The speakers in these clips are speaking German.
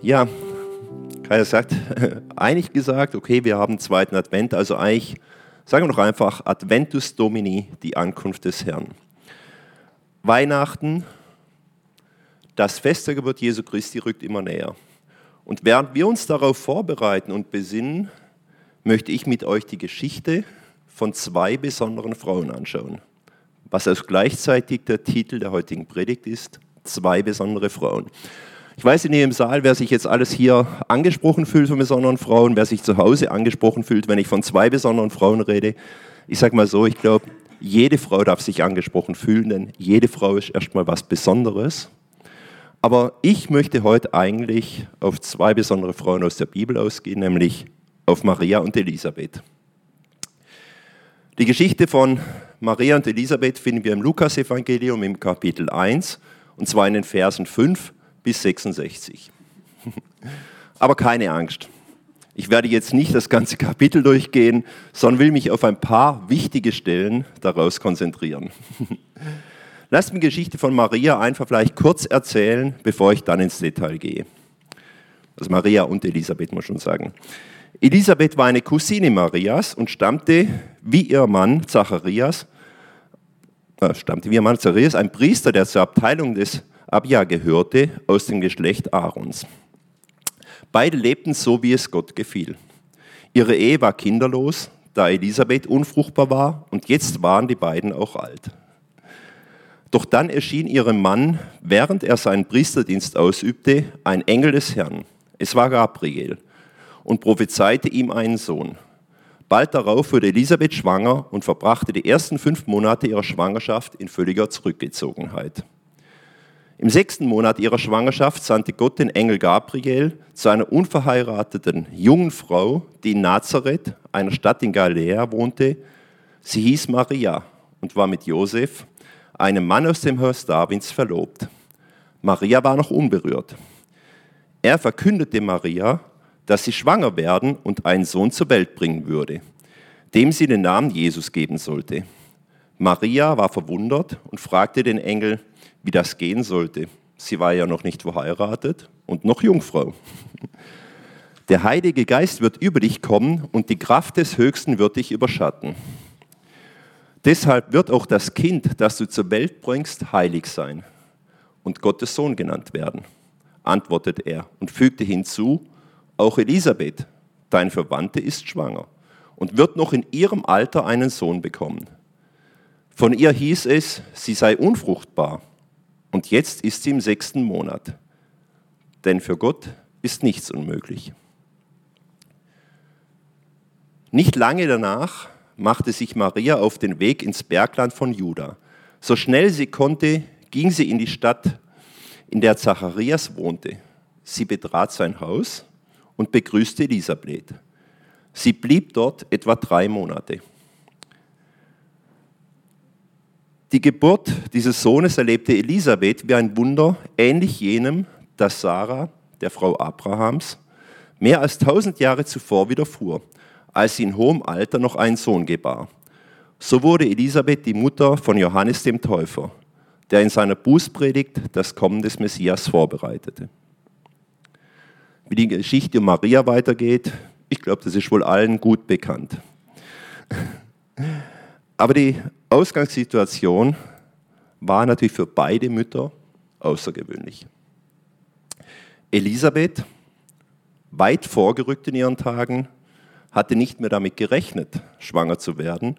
Ja, Kaya sagt, eigentlich gesagt, okay, wir haben zweiten Advent, also eigentlich, sagen wir doch einfach, Adventus Domini, die Ankunft des Herrn. Weihnachten, das Fest der Geburt Jesu Christi rückt immer näher. Und während wir uns darauf vorbereiten und besinnen, möchte ich mit euch die Geschichte von zwei besonderen Frauen anschauen, was auch gleichzeitig der Titel der heutigen Predigt ist, zwei besondere Frauen. Ich weiß in im Saal, wer sich jetzt alles hier angesprochen fühlt von besonderen Frauen, wer sich zu Hause angesprochen fühlt, wenn ich von zwei besonderen Frauen rede. Ich sage mal so, ich glaube, jede Frau darf sich angesprochen fühlen, denn jede Frau ist erstmal was Besonderes. Aber ich möchte heute eigentlich auf zwei besondere Frauen aus der Bibel ausgehen, nämlich auf Maria und Elisabeth. Die Geschichte von Maria und Elisabeth finden wir im Lukasevangelium im Kapitel 1 und zwar in den Versen 5 bis 66. Aber keine Angst. Ich werde jetzt nicht das ganze Kapitel durchgehen, sondern will mich auf ein paar wichtige Stellen daraus konzentrieren. Lasst mir die Geschichte von Maria einfach vielleicht kurz erzählen, bevor ich dann ins Detail gehe. Also Maria und Elisabeth muss schon sagen. Elisabeth war eine Cousine Marias und stammte wie ihr Mann Zacharias, äh, stammte wie ihr Mann Zacharias, ein Priester, der zur Abteilung des Abia gehörte, aus dem Geschlecht Aarons. Beide lebten so, wie es Gott gefiel. Ihre Ehe war kinderlos, da Elisabeth unfruchtbar war und jetzt waren die beiden auch alt. Doch dann erschien ihrem Mann, während er seinen Priesterdienst ausübte, ein Engel des Herrn. Es war Gabriel und prophezeite ihm einen Sohn. Bald darauf wurde Elisabeth schwanger und verbrachte die ersten fünf Monate ihrer Schwangerschaft in völliger Zurückgezogenheit. Im sechsten Monat ihrer Schwangerschaft sandte Gott den Engel Gabriel zu einer unverheirateten jungen Frau, die in Nazareth, einer Stadt in Galiläa, wohnte. Sie hieß Maria und war mit Josef, einem Mann aus dem Haus Davids, verlobt. Maria war noch unberührt. Er verkündete Maria, dass sie schwanger werden und einen Sohn zur Welt bringen würde, dem sie den Namen Jesus geben sollte. Maria war verwundert und fragte den Engel, wie das gehen sollte. Sie war ja noch nicht verheiratet und noch Jungfrau. Der Heilige Geist wird über dich kommen und die Kraft des Höchsten wird dich überschatten. Deshalb wird auch das Kind, das du zur Welt bringst, heilig sein und Gottes Sohn genannt werden, antwortete er und fügte hinzu, auch Elisabeth, dein Verwandte, ist schwanger und wird noch in ihrem Alter einen Sohn bekommen. Von ihr hieß es, sie sei unfruchtbar und jetzt ist sie im sechsten Monat. Denn für Gott ist nichts unmöglich. Nicht lange danach machte sich Maria auf den Weg ins Bergland von Juda. So schnell sie konnte, ging sie in die Stadt, in der Zacharias wohnte. Sie betrat sein Haus und begrüßte Elisabeth. Sie blieb dort etwa drei Monate. Die Geburt dieses Sohnes erlebte Elisabeth wie ein Wunder, ähnlich jenem, das Sarah, der Frau Abrahams, mehr als tausend Jahre zuvor widerfuhr, als sie in hohem Alter noch einen Sohn gebar. So wurde Elisabeth die Mutter von Johannes dem Täufer, der in seiner Bußpredigt das Kommen des Messias vorbereitete. Wie die Geschichte um Maria weitergeht, ich glaube, das ist wohl allen gut bekannt. Aber die Ausgangssituation war natürlich für beide Mütter außergewöhnlich. Elisabeth, weit vorgerückt in ihren Tagen, hatte nicht mehr damit gerechnet, schwanger zu werden.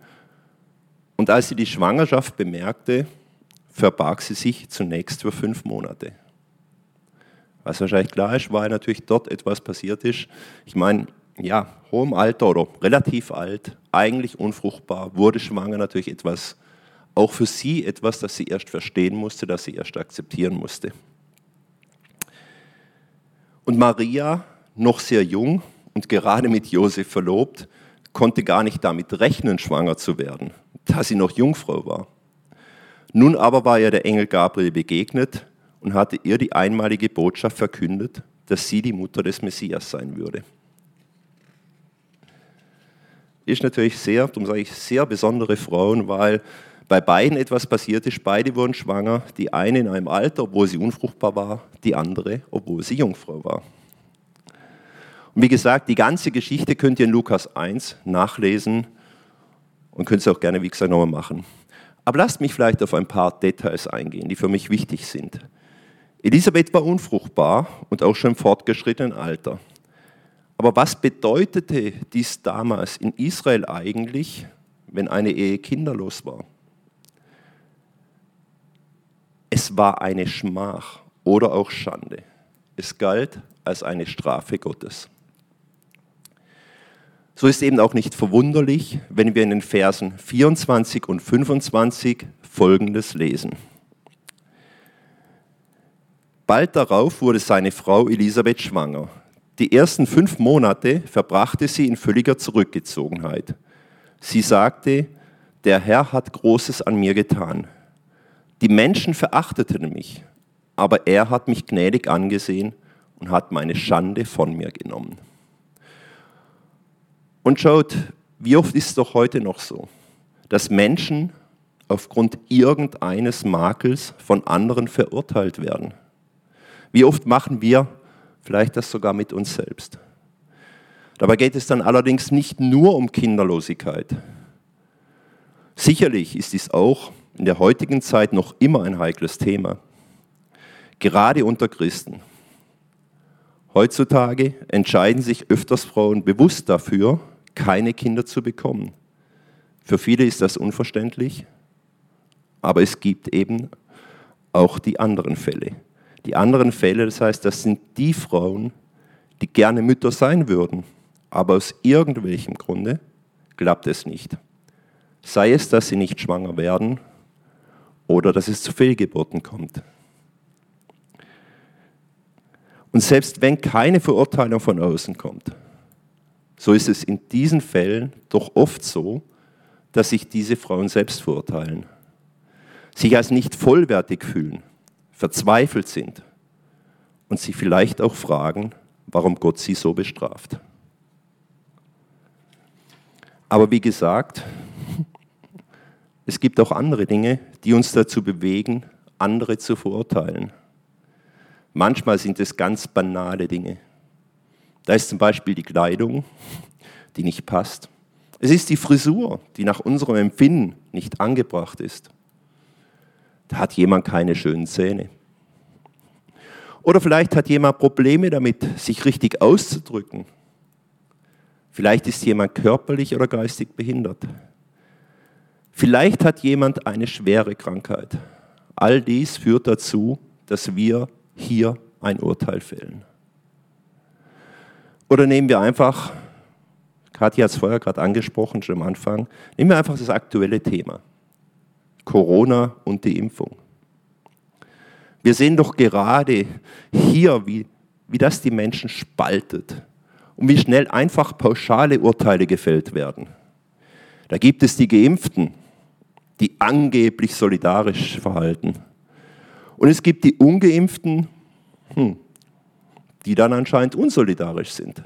Und als sie die Schwangerschaft bemerkte, verbarg sie sich zunächst für fünf Monate. Was wahrscheinlich klar ist, weil natürlich dort etwas passiert ist. Ich meine, ja, hohem Alter oder relativ alt, eigentlich unfruchtbar, wurde schwanger natürlich etwas, auch für sie etwas, das sie erst verstehen musste, das sie erst akzeptieren musste. Und Maria, noch sehr jung und gerade mit Josef verlobt, konnte gar nicht damit rechnen, schwanger zu werden, da sie noch Jungfrau war. Nun aber war ihr der Engel Gabriel begegnet und hatte ihr die einmalige Botschaft verkündet, dass sie die Mutter des Messias sein würde ist natürlich sehr, darum sage ich, sehr besondere Frauen, weil bei beiden etwas passiert ist. Beide wurden schwanger. Die eine in einem Alter, obwohl sie unfruchtbar war, die andere, obwohl sie Jungfrau war. Und wie gesagt, die ganze Geschichte könnt ihr in Lukas 1 nachlesen und könnt es auch gerne, wie gesagt, nochmal machen. Aber lasst mich vielleicht auf ein paar Details eingehen, die für mich wichtig sind. Elisabeth war unfruchtbar und auch schon im fortgeschrittenen Alter. Aber was bedeutete dies damals in Israel eigentlich, wenn eine Ehe kinderlos war? Es war eine Schmach oder auch Schande. Es galt als eine Strafe Gottes. So ist eben auch nicht verwunderlich, wenn wir in den Versen 24 und 25 Folgendes lesen. Bald darauf wurde seine Frau Elisabeth schwanger. Die ersten fünf Monate verbrachte sie in völliger Zurückgezogenheit. Sie sagte, der Herr hat Großes an mir getan. Die Menschen verachteten mich, aber er hat mich gnädig angesehen und hat meine Schande von mir genommen. Und schaut, wie oft ist es doch heute noch so, dass Menschen aufgrund irgendeines Makels von anderen verurteilt werden. Wie oft machen wir vielleicht das sogar mit uns selbst. Dabei geht es dann allerdings nicht nur um Kinderlosigkeit. Sicherlich ist dies auch in der heutigen Zeit noch immer ein heikles Thema, gerade unter Christen. Heutzutage entscheiden sich öfters Frauen bewusst dafür, keine Kinder zu bekommen. Für viele ist das unverständlich, aber es gibt eben auch die anderen Fälle. Die anderen Fälle, das heißt, das sind die Frauen, die gerne Mütter sein würden, aber aus irgendwelchem Grunde klappt es nicht. Sei es, dass sie nicht schwanger werden oder dass es zu Fehlgeburten kommt. Und selbst wenn keine Verurteilung von außen kommt, so ist es in diesen Fällen doch oft so, dass sich diese Frauen selbst verurteilen, sich als nicht vollwertig fühlen, verzweifelt sind und sich vielleicht auch fragen, warum Gott sie so bestraft. Aber wie gesagt, es gibt auch andere Dinge, die uns dazu bewegen, andere zu verurteilen. Manchmal sind es ganz banale Dinge. Da ist zum Beispiel die Kleidung, die nicht passt. Es ist die Frisur, die nach unserem Empfinden nicht angebracht ist. Da hat jemand keine schönen Zähne. Oder vielleicht hat jemand Probleme damit, sich richtig auszudrücken. Vielleicht ist jemand körperlich oder geistig behindert. Vielleicht hat jemand eine schwere Krankheit. All dies führt dazu, dass wir hier ein Urteil fällen. Oder nehmen wir einfach, Katja hat es vorher gerade angesprochen, schon am Anfang, nehmen wir einfach das aktuelle Thema. Corona und die Impfung. Wir sehen doch gerade hier, wie, wie das die Menschen spaltet und wie schnell einfach pauschale Urteile gefällt werden. Da gibt es die Geimpften, die angeblich solidarisch verhalten. Und es gibt die Ungeimpften, hm, die dann anscheinend unsolidarisch sind.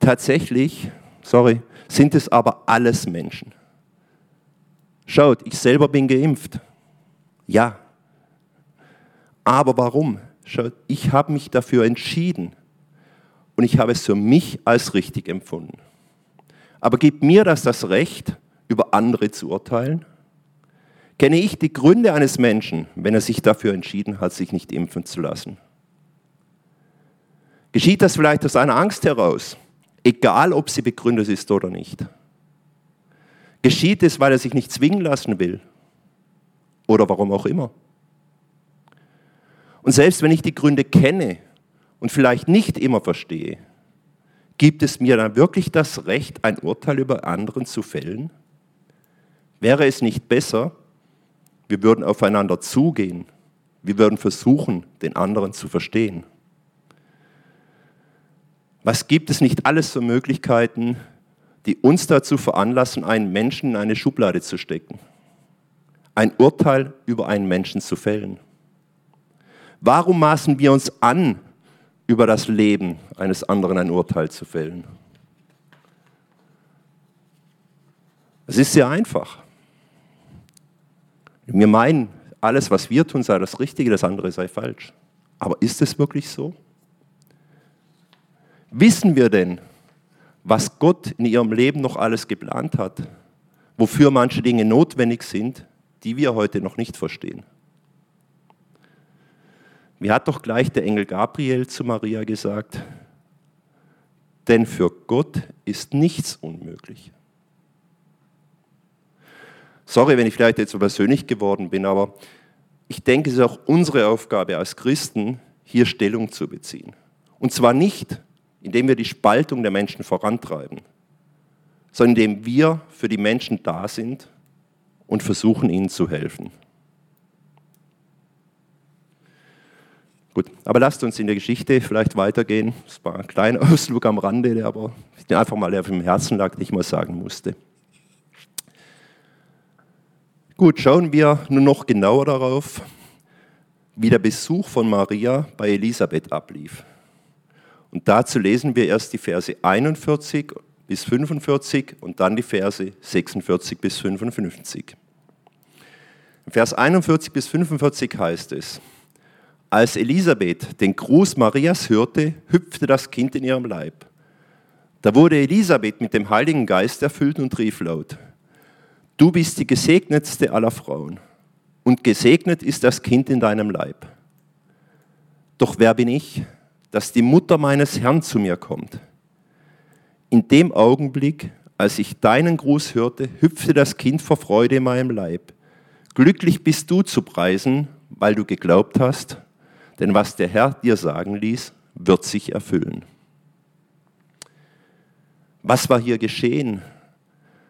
Tatsächlich, sorry, sind es aber alles Menschen. Schaut, ich selber bin geimpft. Ja. Aber warum? Schaut, ich habe mich dafür entschieden und ich habe es für mich als richtig empfunden. Aber gibt mir das das Recht, über andere zu urteilen? Kenne ich die Gründe eines Menschen, wenn er sich dafür entschieden hat, sich nicht impfen zu lassen? Geschieht das vielleicht aus einer Angst heraus, egal ob sie begründet ist oder nicht? Geschieht es, weil er sich nicht zwingen lassen will? Oder warum auch immer? Und selbst wenn ich die Gründe kenne und vielleicht nicht immer verstehe, gibt es mir dann wirklich das Recht, ein Urteil über anderen zu fällen? Wäre es nicht besser, wir würden aufeinander zugehen, wir würden versuchen, den anderen zu verstehen? Was gibt es nicht alles für Möglichkeiten, die uns dazu veranlassen, einen Menschen in eine Schublade zu stecken, ein Urteil über einen Menschen zu fällen? Warum maßen wir uns an, über das Leben eines anderen ein Urteil zu fällen? Es ist sehr einfach. Wir meinen, alles, was wir tun, sei das Richtige, das andere sei falsch. Aber ist es wirklich so? Wissen wir denn, was Gott in ihrem Leben noch alles geplant hat? Wofür manche Dinge notwendig sind, die wir heute noch nicht verstehen? Wie hat doch gleich der Engel Gabriel zu Maria gesagt? Denn für Gott ist nichts unmöglich. Sorry, wenn ich vielleicht jetzt so persönlich geworden bin, aber ich denke, es ist auch unsere Aufgabe als Christen, hier Stellung zu beziehen. Und zwar nicht, indem wir die Spaltung der Menschen vorantreiben, sondern indem wir für die Menschen da sind und versuchen, ihnen zu helfen. Gut, aber lasst uns in der Geschichte vielleicht weitergehen. Das war ein kleiner Ausflug am Rande, der aber einfach mal auf dem Herzen lag, den ich mal sagen musste. Gut, schauen wir nun noch genauer darauf, wie der Besuch von Maria bei Elisabeth ablief. Und dazu lesen wir erst die Verse 41 bis 45 und dann die Verse 46 bis 55. Vers 41 bis 45 heißt es, als Elisabeth den Gruß Marias hörte, hüpfte das Kind in ihrem Leib. Da wurde Elisabeth mit dem Heiligen Geist erfüllt und rief laut, Du bist die gesegnetste aller Frauen und gesegnet ist das Kind in deinem Leib. Doch wer bin ich, dass die Mutter meines Herrn zu mir kommt? In dem Augenblick, als ich deinen Gruß hörte, hüpfte das Kind vor Freude in meinem Leib. Glücklich bist du zu preisen, weil du geglaubt hast, denn was der Herr dir sagen ließ, wird sich erfüllen. Was war hier geschehen?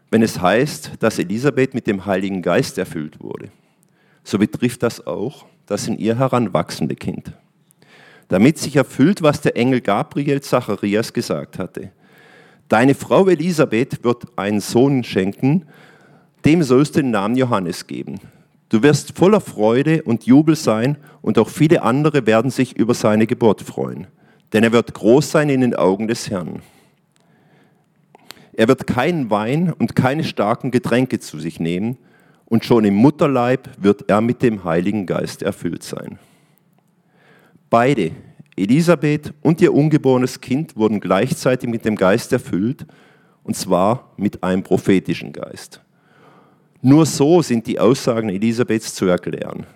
wenn es heißt, dass Elisabeth mit dem Heiligen Geist erfüllt wurde, so betrifft das auch das in ihr heranwachsende Kind. Damit sich erfüllt, was der Engel Gabriel Zacharias gesagt hatte. Deine Frau Elisabeth wird einen Sohn schenken, dem sollst du den Namen Johannes geben. Du wirst voller Freude und Jubel sein und auch viele andere werden sich über seine Geburt freuen. Denn er wird groß sein in den Augen des Herrn. Er wird keinen Wein und keine starken Getränke zu sich nehmen und schon im Mutterleib wird er mit dem Heiligen Geist erfüllt sein. Beide, Elisabeth und ihr ungeborenes Kind, wurden gleichzeitig mit dem Geist erfüllt, und zwar mit einem prophetischen Geist. Nur so sind die Aussagen Elisabeths zu erklären.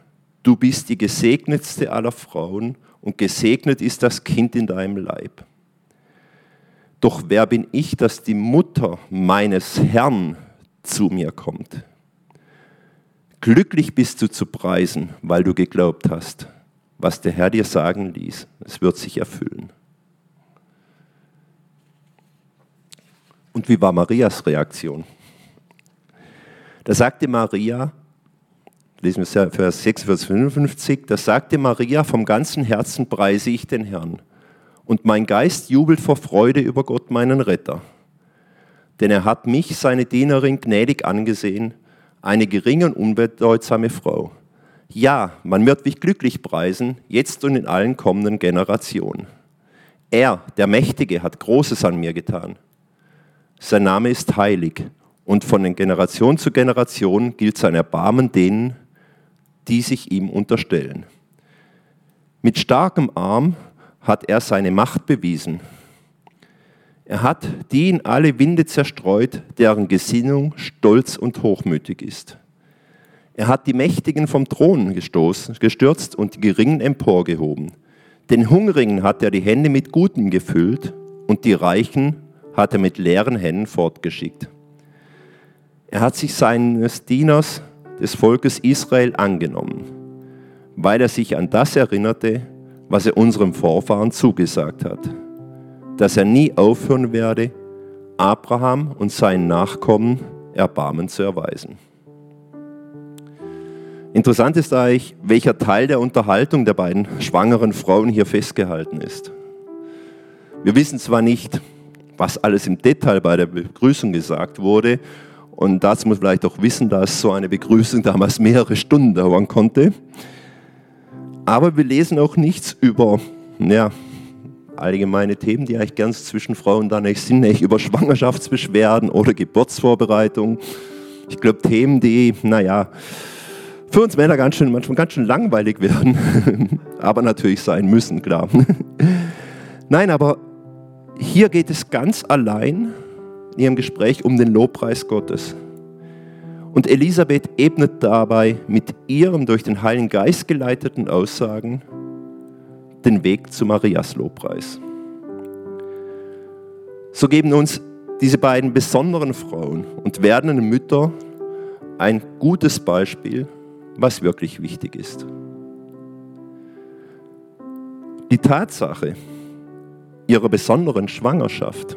Du bist die gesegnetste aller Frauen und gesegnet ist das Kind in deinem Leib. Doch wer bin ich, dass die Mutter meines Herrn zu mir kommt? Glücklich bist du zu preisen, weil du geglaubt hast, was der Herr dir sagen ließ. Es wird sich erfüllen. Und wie war Marias Reaktion? Da sagte Maria, lesen wir Vers 6, Vers 55, da sagte Maria, vom ganzen Herzen preise ich den Herrn und mein Geist jubelt vor Freude über Gott, meinen Retter. Denn er hat mich, seine Dienerin, gnädig angesehen, eine geringe und unbedeutsame Frau. Ja, man wird mich glücklich preisen, jetzt und in allen kommenden Generationen. Er, der Mächtige, hat Großes an mir getan. Sein Name ist heilig und von den Generation zu Generation gilt sein Erbarmen denen, die sich ihm unterstellen. Mit starkem Arm hat er seine Macht bewiesen. Er hat die in alle Winde zerstreut, deren Gesinnung stolz und hochmütig ist. Er hat die Mächtigen vom Thron gestoßen, gestürzt und die Geringen emporgehoben. Den Hungrigen hat er die Hände mit Gutem gefüllt und die Reichen hat er mit leeren Händen fortgeschickt. Er hat sich seines Dieners, des Volkes Israel, angenommen, weil er sich an das erinnerte, was er unserem Vorfahren zugesagt hat, dass er nie aufhören werde, Abraham und seinen Nachkommen Erbarmen zu erweisen. Interessant ist eigentlich, welcher Teil der Unterhaltung der beiden schwangeren Frauen hier festgehalten ist. Wir wissen zwar nicht, was alles im Detail bei der Begrüßung gesagt wurde, und dazu muss man vielleicht auch wissen, dass so eine Begrüßung damals mehrere Stunden dauern konnte. Aber wir lesen auch nichts über ja, allgemeine Themen, die eigentlich ganz zwischen Frauen dann nicht sind, nicht über Schwangerschaftsbeschwerden oder Geburtsvorbereitung. Ich glaube, Themen, die, naja, für uns Männer ganz schön, manchmal ganz schön langweilig werden, aber natürlich sein müssen, klar. Nein, aber hier geht es ganz allein in ihrem Gespräch um den Lobpreis Gottes. Und Elisabeth ebnet dabei mit ihren durch den Heiligen Geist geleiteten Aussagen den Weg zu Marias Lobpreis. So geben uns diese beiden besonderen Frauen und werdenden Mütter ein gutes Beispiel, was wirklich wichtig ist. Die Tatsache ihrer besonderen Schwangerschaft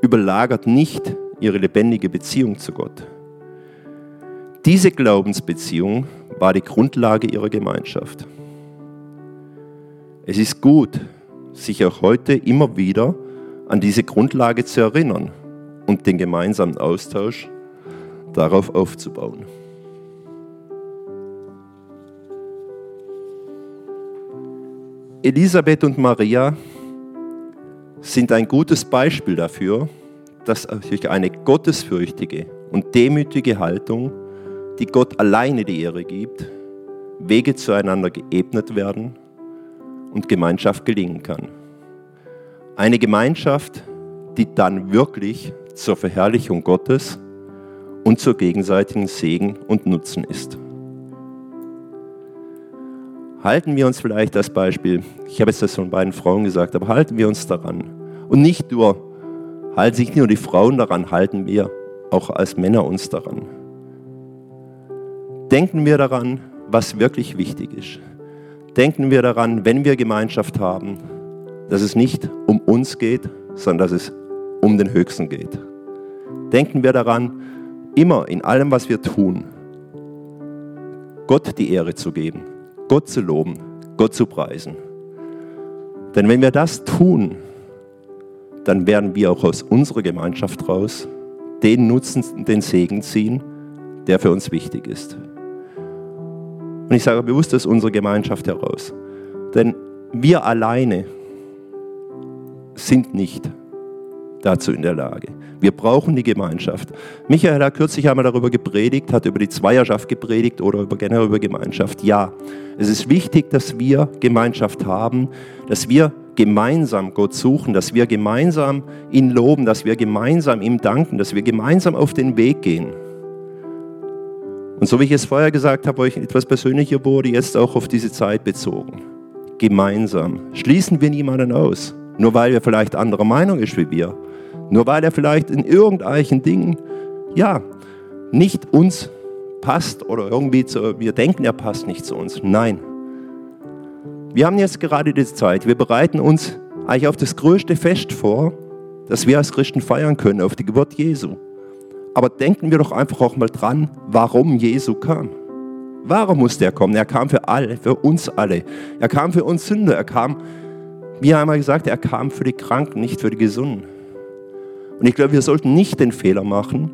überlagert nicht ihre lebendige Beziehung zu Gott. Diese Glaubensbeziehung war die Grundlage ihrer Gemeinschaft. Es ist gut, sich auch heute immer wieder an diese Grundlage zu erinnern und den gemeinsamen Austausch darauf aufzubauen. Elisabeth und Maria sind ein gutes Beispiel dafür, dass durch eine gottesfürchtige und demütige Haltung, die Gott alleine die Ehre gibt, Wege zueinander geebnet werden und Gemeinschaft gelingen kann. Eine Gemeinschaft, die dann wirklich zur Verherrlichung Gottes und zur gegenseitigen Segen und Nutzen ist. Halten wir uns vielleicht das Beispiel, ich habe jetzt das von beiden Frauen gesagt, aber halten wir uns daran. Und nicht nur, halten sich nicht nur die Frauen daran, halten wir auch als Männer uns daran. Denken wir daran, was wirklich wichtig ist denken wir daran, wenn wir Gemeinschaft haben, dass es nicht um uns geht, sondern dass es um den Höchsten geht. Denken wir daran, immer in allem, was wir tun, Gott die Ehre zu geben, Gott zu loben, Gott zu preisen. Denn wenn wir das tun, dann werden wir auch aus unserer Gemeinschaft raus den Nutzen, den Segen ziehen, der für uns wichtig ist. Und ich sage bewusst aus unserer Gemeinschaft heraus. Denn wir alleine sind nicht dazu in der Lage. Wir brauchen die Gemeinschaft. Michael hat kürzlich einmal darüber gepredigt, hat über die Zweierschaft gepredigt oder über, generell über Gemeinschaft. Ja, es ist wichtig, dass wir Gemeinschaft haben, dass wir gemeinsam Gott suchen, dass wir gemeinsam ihn loben, dass wir gemeinsam ihm danken, dass wir gemeinsam auf den Weg gehen. Und so wie ich es vorher gesagt habe, euch etwas persönlicher wurde, jetzt auch auf diese Zeit bezogen. Gemeinsam. Schließen wir niemanden aus, nur weil er vielleicht anderer Meinung ist wie wir. Nur weil er vielleicht in irgendwelchen Dingen, ja, nicht uns passt oder irgendwie zu, wir denken, er passt nicht zu uns. Nein. Wir haben jetzt gerade diese Zeit, wir bereiten uns eigentlich auf das größte Fest vor, das wir als Christen feiern können, auf die Geburt Jesu. Aber denken wir doch einfach auch mal dran, warum Jesu kam. Warum musste er kommen? Er kam für alle, für uns alle. Er kam für uns Sünder. Er kam, wie er einmal gesagt, er kam für die Kranken, nicht für die Gesunden. Und ich glaube, wir sollten nicht den Fehler machen,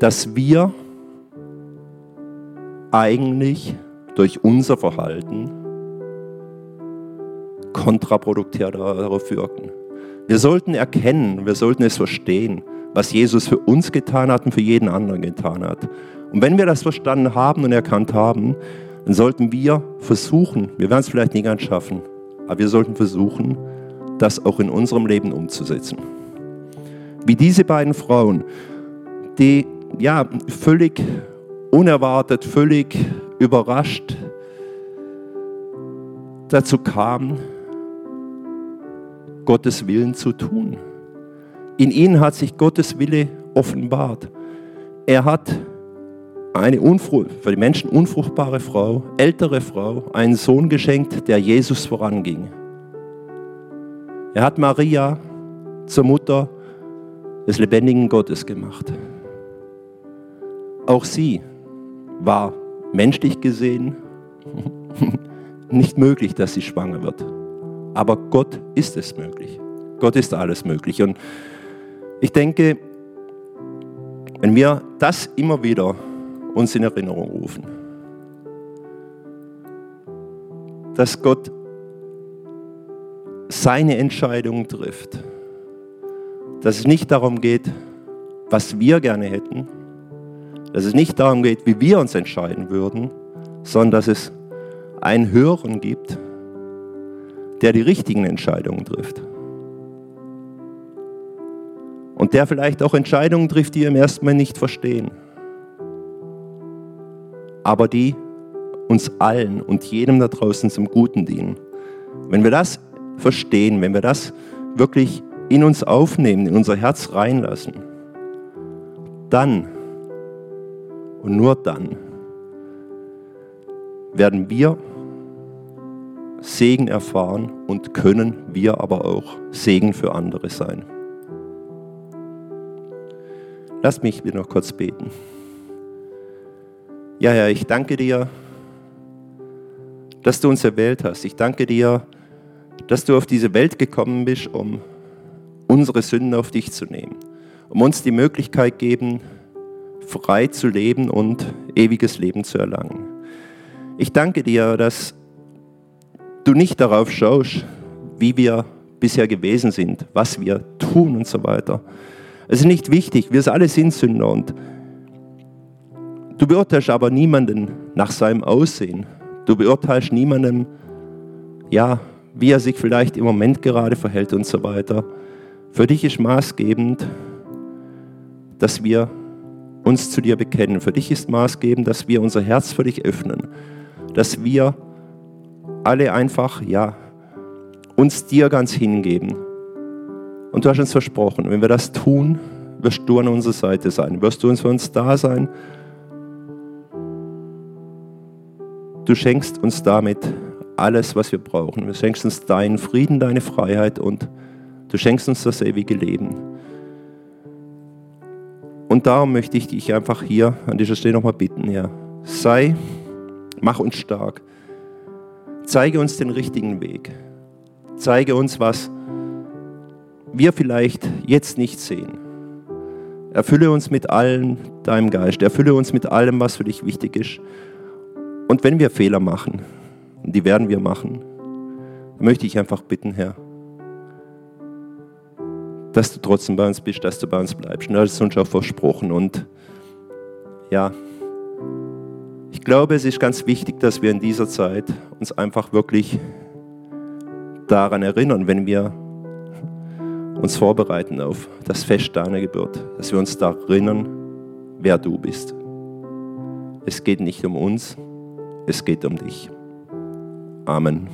dass wir eigentlich durch unser Verhalten kontraproduktiv darauf wirken. Wir sollten erkennen, wir sollten es verstehen, was Jesus für uns getan hat und für jeden anderen getan hat. Und wenn wir das verstanden haben und erkannt haben, dann sollten wir versuchen, wir werden es vielleicht nie ganz schaffen, aber wir sollten versuchen, das auch in unserem Leben umzusetzen. Wie diese beiden Frauen, die ja völlig unerwartet, völlig überrascht dazu kamen, Gottes Willen zu tun. In ihnen hat sich Gottes Wille offenbart. Er hat eine für die Menschen unfruchtbare Frau, ältere Frau, einen Sohn geschenkt, der Jesus voranging. Er hat Maria zur Mutter des lebendigen Gottes gemacht. Auch sie war menschlich gesehen nicht möglich, dass sie schwanger wird. Aber Gott ist es möglich. Gott ist alles möglich. Und ich denke, wenn wir das immer wieder uns in Erinnerung rufen, dass Gott seine Entscheidungen trifft, dass es nicht darum geht, was wir gerne hätten, dass es nicht darum geht, wie wir uns entscheiden würden, sondern dass es einen Höheren gibt, der die richtigen Entscheidungen trifft. und der vielleicht auch Entscheidungen trifft, die wir im ersten Mal nicht verstehen, aber die uns allen und jedem da draußen zum Guten dienen. Wenn wir das verstehen, wenn wir das wirklich in uns aufnehmen, in unser Herz reinlassen, dann und nur dann werden wir Segen erfahren und können wir aber auch Segen für andere sein. Lass mich wieder noch kurz beten. Ja, Herr, ich danke dir, dass du uns erwählt hast. Ich danke dir, dass du auf diese Welt gekommen bist, um unsere Sünden auf dich zu nehmen, um uns die Möglichkeit geben, frei zu leben und ewiges Leben zu erlangen. Ich danke dir, dass du nicht darauf schaust, wie wir bisher gewesen sind, was wir tun und so weiter. Es ist nicht wichtig, wir alle sind Sünder und du beurteilst aber niemanden nach seinem Aussehen. Du beurteilst niemanden, ja, wie er sich vielleicht im Moment gerade verhält und so weiter. Für dich ist maßgebend, dass wir uns zu dir bekennen. Für dich ist maßgebend, dass wir unser Herz für dich öffnen, dass wir alle einfach, ja, uns dir ganz hingeben. Und du hast uns versprochen, wenn wir das tun, wirst du an unserer Seite sein, wirst du uns für uns da sein. Du schenkst uns damit alles, was wir brauchen. Du schenkst uns deinen Frieden, deine Freiheit und du schenkst uns das ewige Leben. Und darum möchte ich dich einfach hier an dieser Stelle nochmal bitten, Herr. Sei, mach uns stark. Zeige uns den richtigen Weg. Zeige uns, was wir vielleicht jetzt nicht sehen. Erfülle uns mit allem deinem Geist. Erfülle uns mit allem, was für dich wichtig ist. Und wenn wir Fehler machen, die werden wir machen, möchte ich einfach bitten, Herr, dass du trotzdem bei uns bist, dass du bei uns bleibst. Und das ist uns auch versprochen. Und ja, ich glaube, es ist ganz wichtig, dass wir in dieser Zeit uns einfach wirklich daran erinnern, wenn wir uns vorbereiten auf das Fest deiner Geburt, dass wir uns daran erinnern, wer du bist. Es geht nicht um uns, es geht um dich. Amen.